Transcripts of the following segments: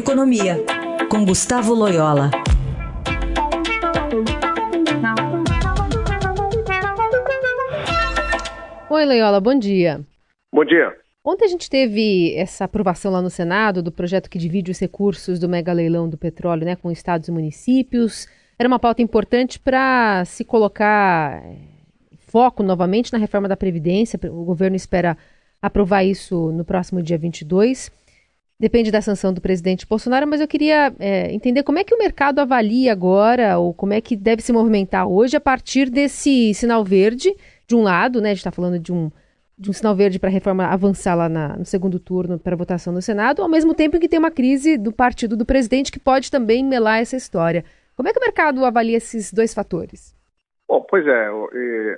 Economia, com Gustavo Loyola. Oi, Loyola, bom dia. Bom dia. Ontem a gente teve essa aprovação lá no Senado do projeto que divide os recursos do mega leilão do petróleo né, com estados e municípios. Era uma pauta importante para se colocar eh, foco novamente na reforma da Previdência. O governo espera aprovar isso no próximo dia 22. Depende da sanção do presidente Bolsonaro, mas eu queria é, entender como é que o mercado avalia agora, ou como é que deve se movimentar hoje a partir desse sinal verde, de um lado, né? A gente está falando de um, de um sinal verde para a reforma avançar lá na, no segundo turno para votação no Senado, ao mesmo tempo em que tem uma crise do partido do presidente que pode também melar essa história. Como é que o mercado avalia esses dois fatores? Bom, pois é,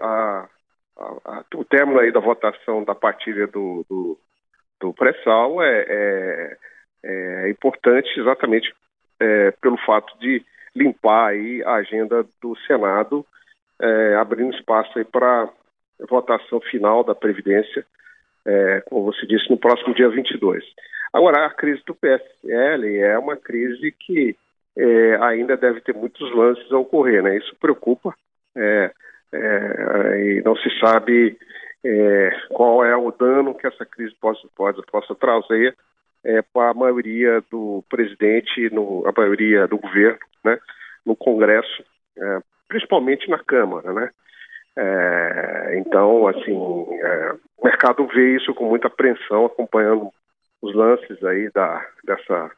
a, a, a, o término aí da votação da partilha do, do do pré-sal é, é, é, importante exatamente é, pelo fato de limpar aí a agenda do Senado, é, abrindo espaço aí para votação final da Previdência, é, como você disse, no próximo dia 22. Agora, a crise do PSL é uma crise que é, ainda deve ter muitos lances a ocorrer, né? Isso preocupa e não se sabe é, qual é o dano que essa crise possa, possa, possa trazer é, para a maioria do presidente, no, a maioria do governo, né, no Congresso, é, principalmente na Câmara, né? É, então, assim, é, o mercado vê isso com muita apreensão, acompanhando os lances aí da, dessa,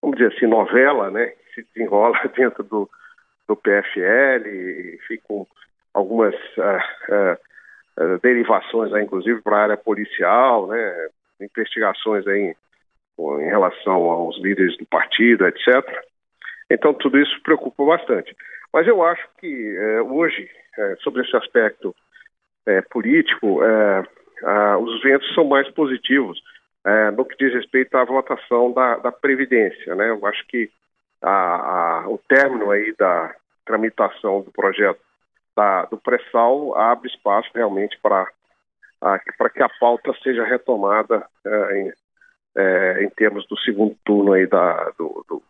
vamos dizer assim, novela, né, que se desenrola dentro do, do PFL, e ficam algumas uh, uh, derivações, aí, inclusive, para a área policial, né, investigações aí em, em relação aos líderes do partido, etc. Então, tudo isso preocupa bastante. Mas eu acho que eh, hoje, eh, sobre esse aspecto eh, político, os ventos são mais positivos no que diz respeito à votação da, da Previdência. Né? Eu acho que a, a, o término aí da tramitação do projeto da, do pré-sal abre espaço realmente para para que a pauta seja retomada é, em, é, em, termos do segundo turno aí da, do, do,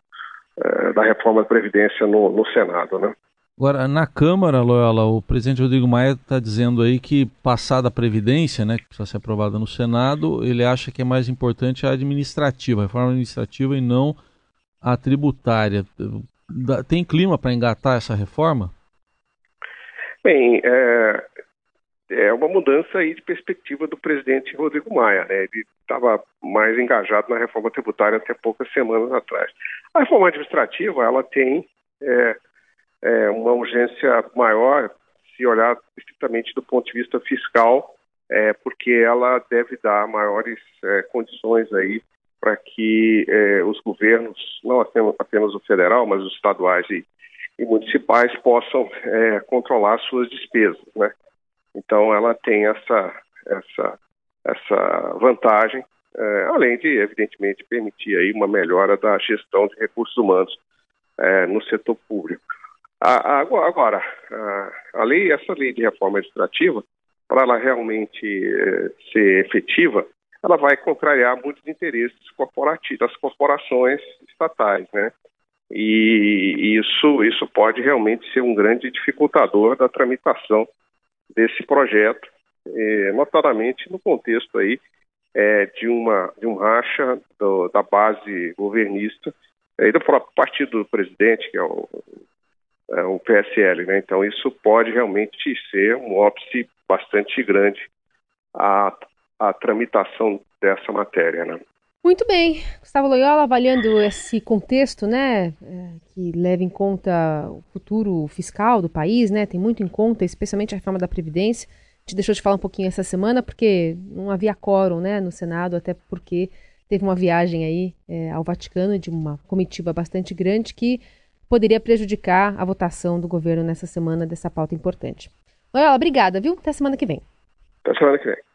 é, da reforma da Previdência no, no, Senado, né? Agora, na Câmara, Loyola, o presidente Rodrigo Maia está dizendo aí que, passada a Previdência, né, que precisa ser aprovada no Senado, ele acha que é mais importante a administrativa, a reforma administrativa e não a tributária. Tem clima para engatar essa reforma? Bem, é, é uma mudança aí de perspectiva do presidente Rodrigo Maia, né? Ele estava mais engajado na reforma tributária até poucas semanas atrás. A reforma administrativa, ela tem é, é, uma urgência maior se olhar estritamente do ponto de vista fiscal, é, porque ela deve dar maiores é, condições aí para que é, os governos, não apenas, o federal, mas os estaduais e e municipais possam é, controlar suas despesas, né? Então ela tem essa essa essa vantagem, é, além de evidentemente permitir aí uma melhora da gestão de recursos humanos é, no setor público. A, a, agora, a, a, lei, essa lei de reforma administrativa, para ela realmente é, ser efetiva, ela vai contrariar muitos interesses corporativos das corporações estatais, né? E isso, isso pode realmente ser um grande dificultador da tramitação desse projeto, eh, notadamente no contexto aí é, de, uma, de um racha do, da base governista e do próprio partido do presidente, que é o, é o PSL. Né? Então, isso pode realmente ser um óbice bastante grande a, a tramitação dessa matéria. Né? Muito bem. Gustavo Loyola avaliando esse contexto, né, é, que leva em conta o futuro fiscal do país, né, tem muito em conta, especialmente a reforma da Previdência. A gente deixou de falar um pouquinho essa semana porque não havia quórum, né, no Senado, até porque teve uma viagem aí é, ao Vaticano de uma comitiva bastante grande que poderia prejudicar a votação do governo nessa semana dessa pauta importante. Loyola, obrigada, viu? Até semana que vem. Até semana que vem.